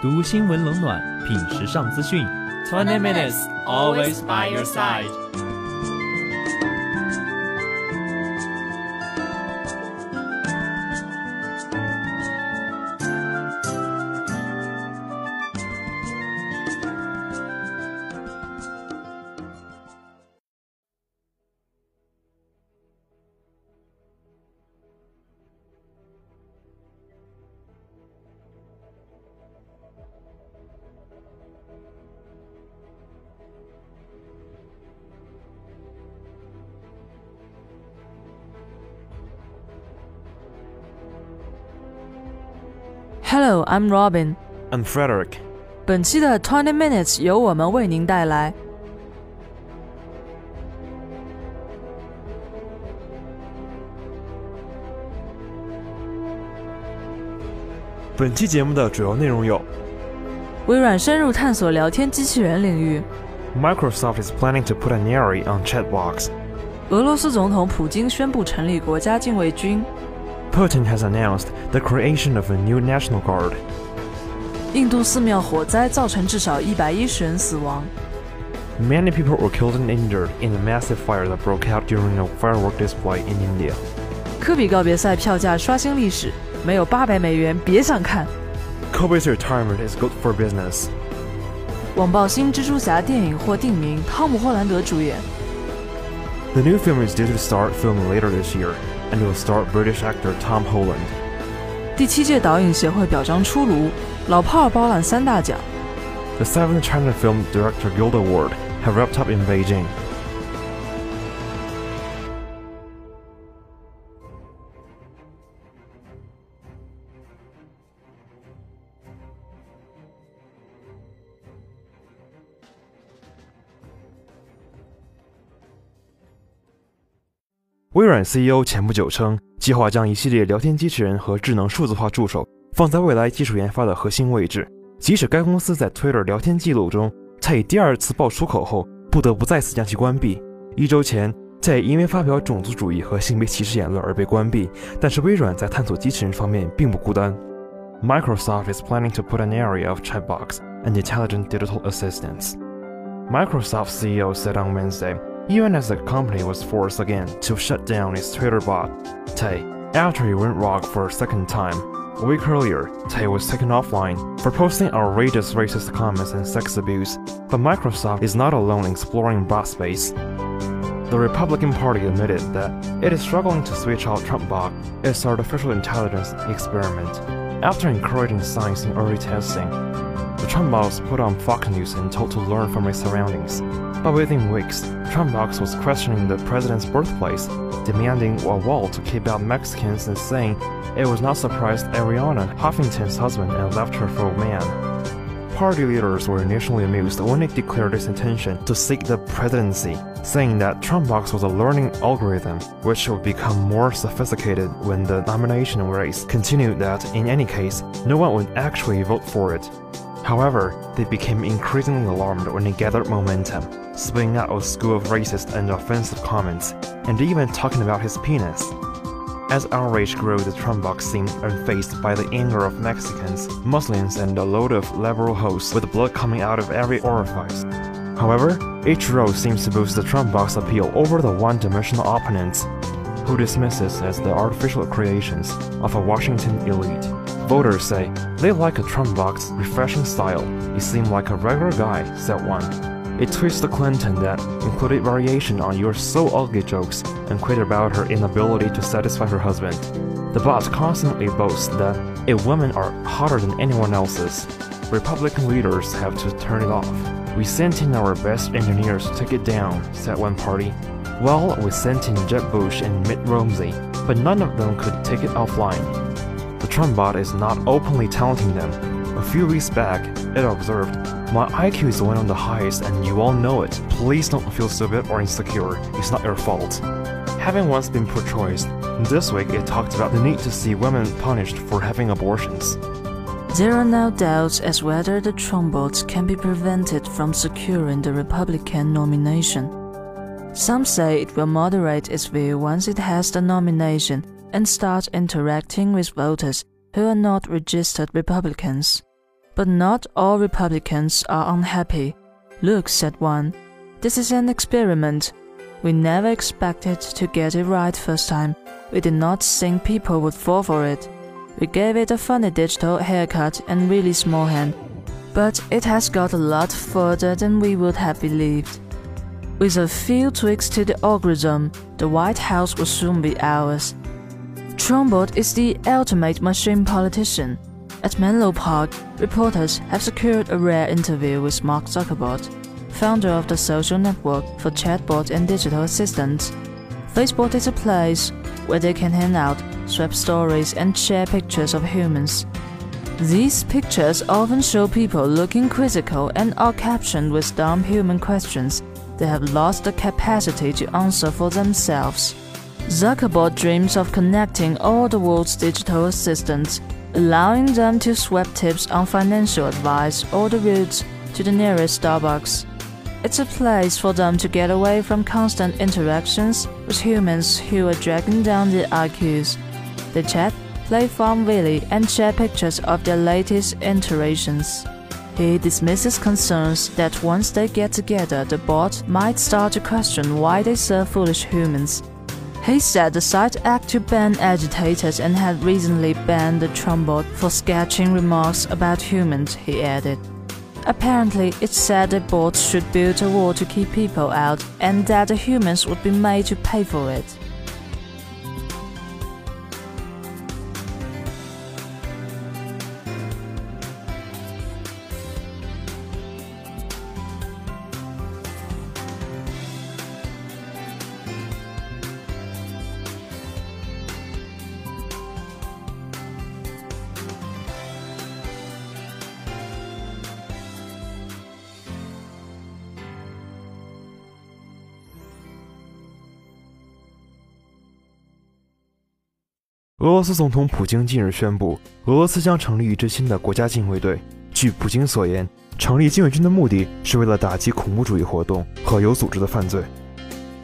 读新闻冷暖，品时尚资讯。Twenty minutes, always by your side. ，Hello, I'm Robin. I'm Frederick. 本期的 Twenty Minutes 由我们为您带来。本期节目的主要内容有：微软深入探索聊天机器人领域；Microsoft is planning to put an AI on chatbox；俄罗斯总统普京宣布成立国家禁卫军 ；Putin has announced the creation of a new national guard；印度寺庙火灾造成至少一百一十人死亡；Many people were killed and injured in the massive fire that broke out during a firework display in India；科比告别赛票价刷新历史。没有八百美元，别想看。Kobe's retirement is good for business。网曝新蜘蛛侠电影或定名，汤姆·霍兰德主演。The new film is due to start filming later this year, and will star British actor Tom Holland. 第七届导演协会表彰出炉，老炮儿包揽三大奖。The seventh China Film Director Guild Award have wrapped up in Beijing. 微软 CEO 前不久称，计划将一系列聊天机器人和智能数字化助手放在未来技术研发的核心位置。即使该公司在 Twitter 聊天记录中，在以第二次爆出口后，不得不再次将其关闭。一周前，在因为发表种族主义和性别歧视言论而被关闭。但是微软在探索机器人方面并不孤单。Microsoft is planning to put an area of chatbots and intelligent digital assistants. Microsoft CEO said on Wednesday. Even as the company was forced again to shut down its Twitter bot, Tay, after he went rogue for a second time. A week earlier, Tay was taken offline for posting outrageous racist comments and sex abuse, but Microsoft is not alone in exploring bot space. The Republican Party admitted that it is struggling to switch out TrumpBot, its artificial intelligence experiment, after encouraging science in early testing. The TrumpBot was put on Fox News and told to learn from its surroundings. But within weeks, TrumpBot was questioning the president's birthplace, demanding a wall to keep out Mexicans and saying it was not surprised Arianna Huffington's husband and left her for a man. Party leaders were initially amused when it declared its intention to seek the presidency, saying that TrumpBot was a learning algorithm which would become more sophisticated when the nomination race continued that, in any case, no one would actually vote for it. However, they became increasingly alarmed when it gathered momentum, spitting out a school of racist and offensive comments, and even talking about his penis. As outrage grew, the TrumpBot seemed unfazed by the anger of Mexicans, Muslims, and a load of liberal hosts with blood coming out of every orifice. However, each row seems to boost the TrumpBot appeal over the one-dimensional opponents, who dismisses as the artificial creations of a Washington elite. Voters say they like a TrumpBot refreshing style. He seemed like a regular guy, said one. It tweets to Clinton that included variation on your so ugly jokes and quit about her inability to satisfy her husband. The bot constantly boasts that if women are hotter than anyone else's, Republican leaders have to turn it off. We sent in our best engineers to take it down, said one party. Well, we sent in Jeb Bush and Mitt Romney, but none of them could take it offline. TrumpBot is not openly taunting them. A few weeks back, it observed, My IQ is one of the highest and you all know it. Please don't feel stupid or insecure. It's not your fault. Having once been pro-choice, this week it talked about the need to see women punished for having abortions. There are now doubts as whether the TrumpBots can be prevented from securing the Republican nomination. Some say it will moderate its view once it has the nomination and start interacting with voters who are not registered Republicans. But not all Republicans are unhappy. Look, said one, this is an experiment. We never expected to get it right first time. We did not think people would fall for it. We gave it a funny digital haircut and really small hand, but it has got a lot further than we would have believed. With a few tweaks to the algorithm, the White House will soon be ours. TrumpBot is the ultimate machine politician. At Menlo Park, reporters have secured a rare interview with Mark Zuckerberg, founder of the social network for chatbot and digital assistants. Facebook is a place where they can hang out, swap stories, and share pictures of humans. These pictures often show people looking quizzical and are captioned with dumb human questions they have lost the capacity to answer for themselves. Zuckerberg dreams of connecting all the world's digital assistants, allowing them to swap tips on financial advice or the routes to the nearest Starbucks. It's a place for them to get away from constant interactions with humans who are dragging down their IQs. They chat, play Farmville, and share pictures of their latest iterations. He dismisses concerns that once they get together, the bot might start to question why they serve foolish humans. He said the site acted to ban agitators and had recently banned the TrumpBot for sketching remarks about humans, he added. Apparently, it said that bots should build a wall to keep people out and that the humans would be made to pay for it. 俄罗斯总统普京近日宣布，俄罗斯将成立一支新的国家禁卫队。据普京所言，成立禁卫军的目的是为了打击恐怖主义活动和有组织的犯罪。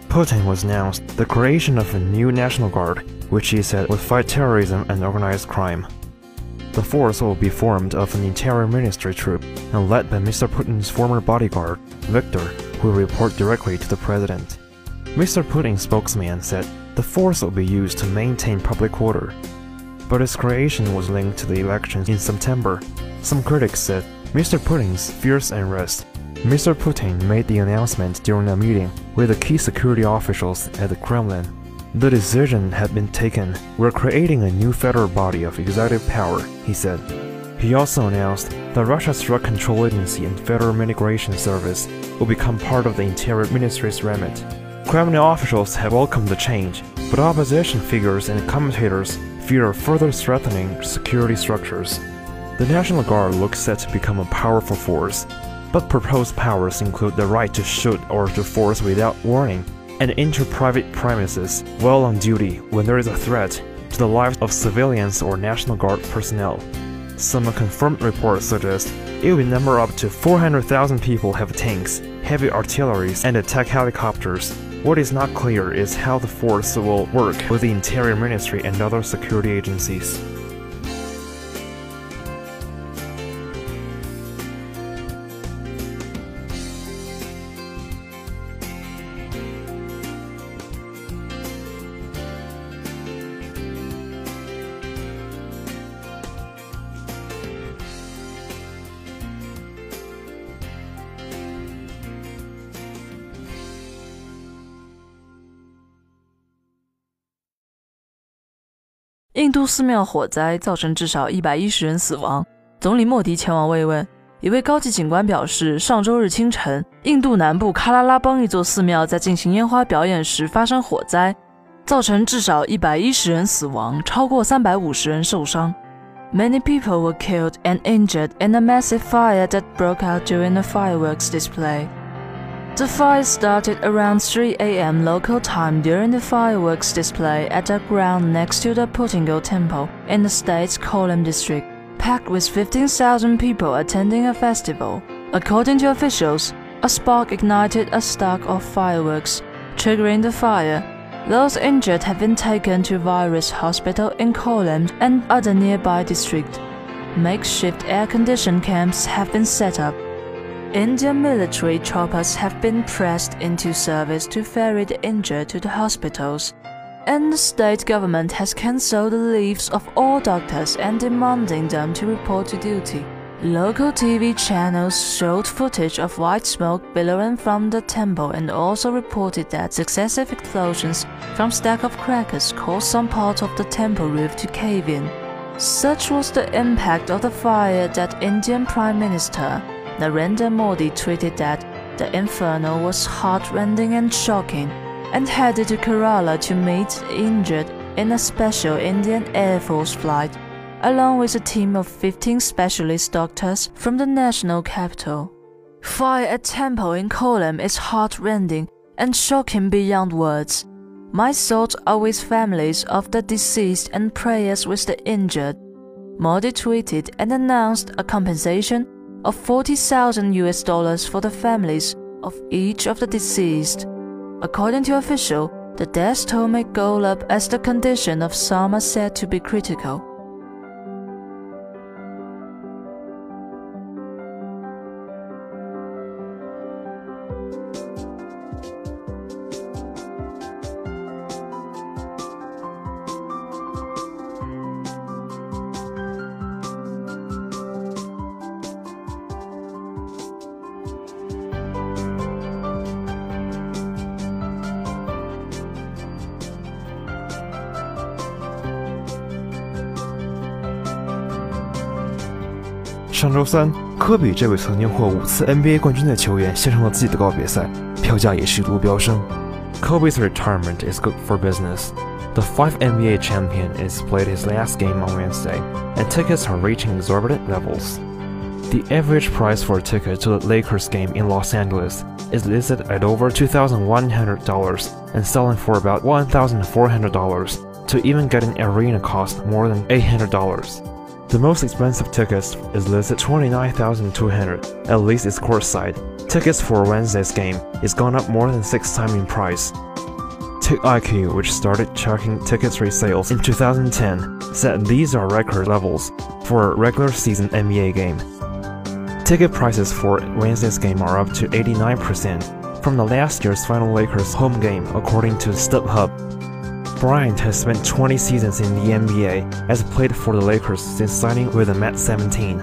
Putin was announced the creation of a new national guard, which he said would fight terrorism and organized crime. The force will be formed of an interior ministry troop and led by Mr. Putin's former bodyguard, Viktor, who will report directly to the president. Mr. Putin's spokesman said the force will be used to maintain public order. But its creation was linked to the elections in September. Some critics said Mr. Putin's fierce unrest. Mr. Putin made the announcement during a meeting with the key security officials at the Kremlin. The decision had been taken. We're creating a new federal body of executive power, he said. He also announced that Russia's Drug Control Agency and Federal Migration Service will become part of the Interior Ministry's remit. Kremlin officials have welcomed the change, but opposition figures and commentators fear further strengthening security structures. The National Guard looks set to become a powerful force, but proposed powers include the right to shoot or to force without warning and enter private premises while on duty when there is a threat to the lives of civilians or National Guard personnel. Some confirmed reports suggest it will number up to 400,000 people have tanks, heavy artillery, and attack helicopters what is not clear is how the force will work with the Interior Ministry and other security agencies. 印度寺庙火灾造成至少一百一十人死亡，总理莫迪前往慰问。一位高级警官表示，上周日清晨，印度南部喀拉拉邦一座寺庙在进行烟花表演时发生火灾，造成至少一百一十人死亡，超过三百五十人受伤。Many people were killed and injured in a massive fire that broke out during a fireworks display. The fire started around 3 a.m. local time during the fireworks display at a ground next to the Puttingal Temple in the state's Kollam district, packed with 15,000 people attending a festival. According to officials, a spark ignited a stack of fireworks, triggering the fire. Those injured have been taken to Virus Hospital in Kollam and other nearby districts. Makeshift air-conditioned camps have been set up. Indian military choppers have been pressed into service to ferry the injured to the hospitals. And the state government has cancelled the leaves of all doctors and demanding them to report to duty. Local TV channels showed footage of white smoke billowing from the temple and also reported that successive explosions from stack of crackers caused some part of the temple roof to cave in. Such was the impact of the fire that Indian Prime Minister Narendra Modi tweeted that the inferno was heartrending and shocking, and headed to Kerala to meet the injured in a special Indian Air Force flight, along with a team of 15 specialist doctors from the national capital. Fire at temple in Kollam is heartrending and shocking beyond words. My thoughts are with families of the deceased and prayers with the injured. Modi tweeted and announced a compensation of 40,000 US dollars for the families of each of the deceased. According to official, the death toll may go up as the condition of some are said to be critical. 上周三，科比这位曾经获五次 NBA 冠军的球员献上了自己的告别赛，票价也是一路飙升。Kobe's retirement is good for business. The five NBA champion is played his last game on Wednesday, and tickets are reaching exorbitant levels. The average price for a ticket to the Lakers game in Los Angeles is listed at over $2,100 and selling for about $1,400 to even get an arena cost more than $800. The most expensive tickets is listed 29,200, at least it's courtside. Tickets for Wednesday's game is gone up more than 6 times in price. TiqIQ, which started tracking tickets resales in 2010, said these are record levels for a regular season NBA game. Ticket prices for Wednesday's game are up to 89% from the last year's final Lakers home game, according to StubHub. Bryant has spent 20 seasons in the NBA, has played for the Lakers since signing with them at 17.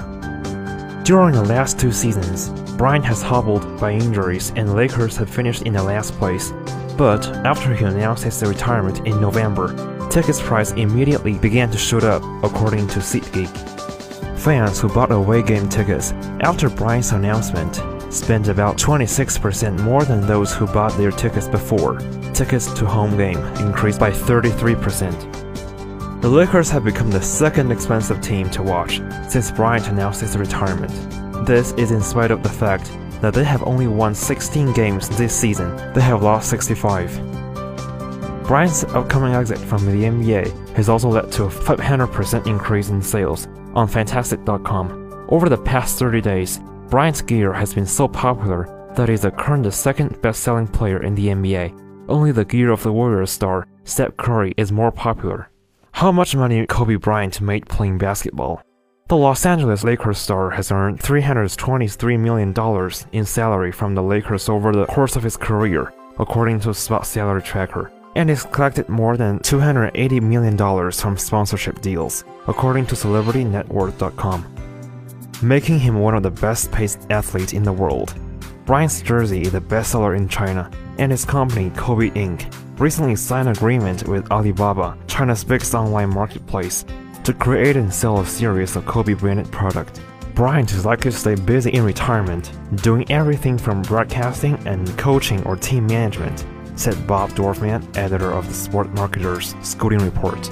During the last two seasons, Bryant has hobbled by injuries and the Lakers have finished in the last place. But after he announced his retirement in November, tickets price immediately began to shoot up, according to SeatGeek. Fans who bought away game tickets after Bryant's announcement spent about 26% more than those who bought their tickets before. Tickets to home game increased by 33%. The Lakers have become the second expensive team to watch since Bryant announced his retirement. This is in spite of the fact that they have only won 16 games this season, they have lost 65. Bryant's upcoming exit from the NBA has also led to a 500% increase in sales on Fanatics.com. Over the past 30 days, Bryant's gear has been so popular that he's the current second best-selling player in the NBA. Only the gear of the Warriors star, Steph Curry, is more popular. How much money Kobe Bryant made playing basketball? The Los Angeles Lakers star has earned $323 million in salary from the Lakers over the course of his career, according to Spot Salary Tracker, and has collected more than $280 million from sponsorship deals, according to CelebrityNetWorth.com making him one of the best paid athletes in the world. Bryant's jersey is a bestseller in China, and his company, Kobe Inc., recently signed an agreement with Alibaba, China's biggest online marketplace, to create and sell a series of Kobe branded products. Bryant is likely to stay busy in retirement, doing everything from broadcasting and coaching or team management, said Bob Dorfman, editor of the Sport Marketer's Scouting Report.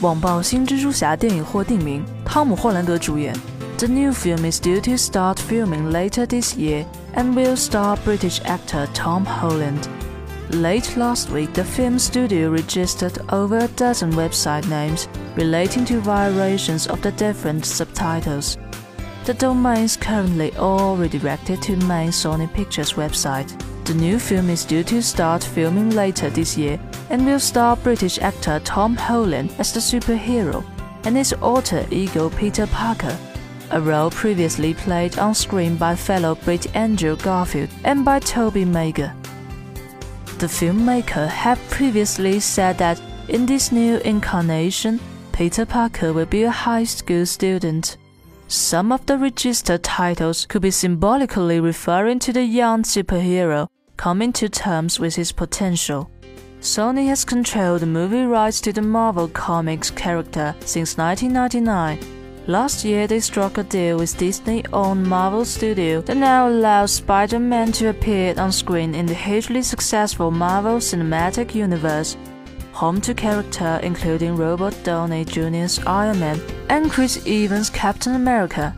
网曝新蜘蛛侠电影或定名，汤姆·霍兰德主演。The new film is due to start filming later this year and will star British actor Tom Holland. Late last week, the film studio registered over a dozen website names relating to violations of the different subtitles. The domains currently all redirected to main Sony Pictures website. The new film is due to start filming later this year and will star British actor Tom Holland as the superhero and his alter ego Peter Parker, a role previously played on screen by fellow Brit Andrew Garfield and by Tobey Maguire. The filmmaker had previously said that in this new incarnation, Peter Parker will be a high school student. Some of the registered titles could be symbolically referring to the young superhero coming to terms with his potential. Sony has controlled the movie rights to the Marvel Comics character since 1999 Last year, they struck a deal with Disney owned Marvel Studio that now allows Spider Man to appear on screen in the hugely successful Marvel Cinematic Universe, home to characters including Robert Downey Jr.'s Iron Man and Chris Evans' Captain America.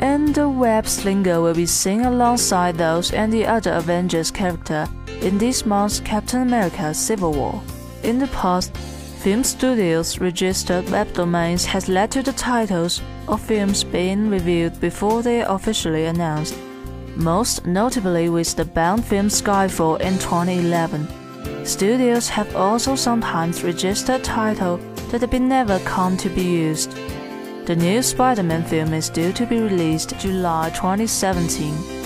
And the web slinger will be seen alongside those and the other Avengers character in this month's Captain America Civil War. In the past, Film studios' registered web domains has led to the titles of films being reviewed before they are officially announced, most notably with the Bond film Skyfall in 2011. Studios have also sometimes registered titles that have never come to be used. The new Spider-Man film is due to be released July 2017.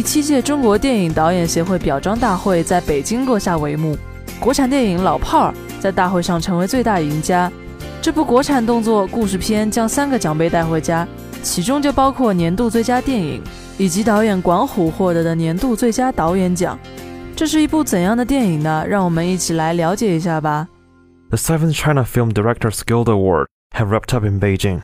第七届中国电影导演协会表彰大会在北京落下帷幕，国产电影《老炮儿》在大会上成为最大赢家。这部国产动作故事片将三个奖杯带回家，其中就包括年度最佳电影以及导演管虎获得的年度最佳导演奖。这是一部怎样的电影呢？让我们一起来了解一下吧。The seventh China Film Directors Guild Award have wrapped up in Beijing.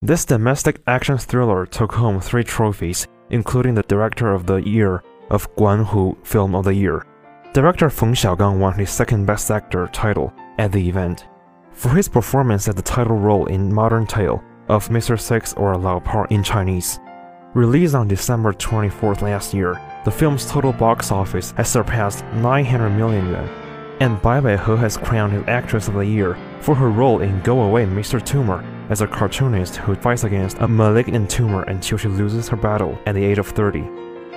This domestic action thriller took home three trophies including the Director of the Year of Guan Hu Film of the Year. Director Feng Xiaogang won his second Best Actor title at the event. For his performance as the title role in Modern Tale of Mr. Six or Lao Par in Chinese. Released on December 24th last year, the film's total box office has surpassed 900 million yuan, and Bai Baihe has crowned his Actress of the Year for her role in Go Away Mr. Tumor as a cartoonist who fights against a malignant tumor until she loses her battle at the age of 30.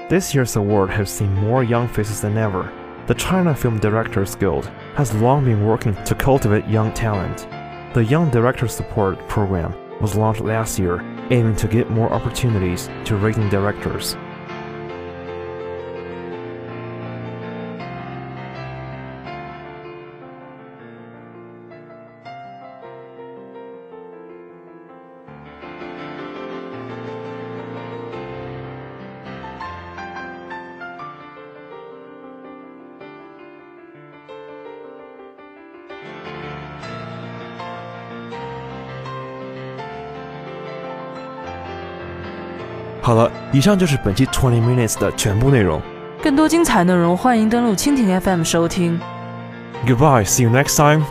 This year's award has seen more young faces than ever. The China Film Directors Guild has long been working to cultivate young talent. The Young Director Support Program was launched last year, aiming to give more opportunities to rising directors. 好了，以上就是本期 Twenty Minutes 的全部内容。更多精彩内容，欢迎登录蜻蜓 FM 收听。Goodbye, see you next time.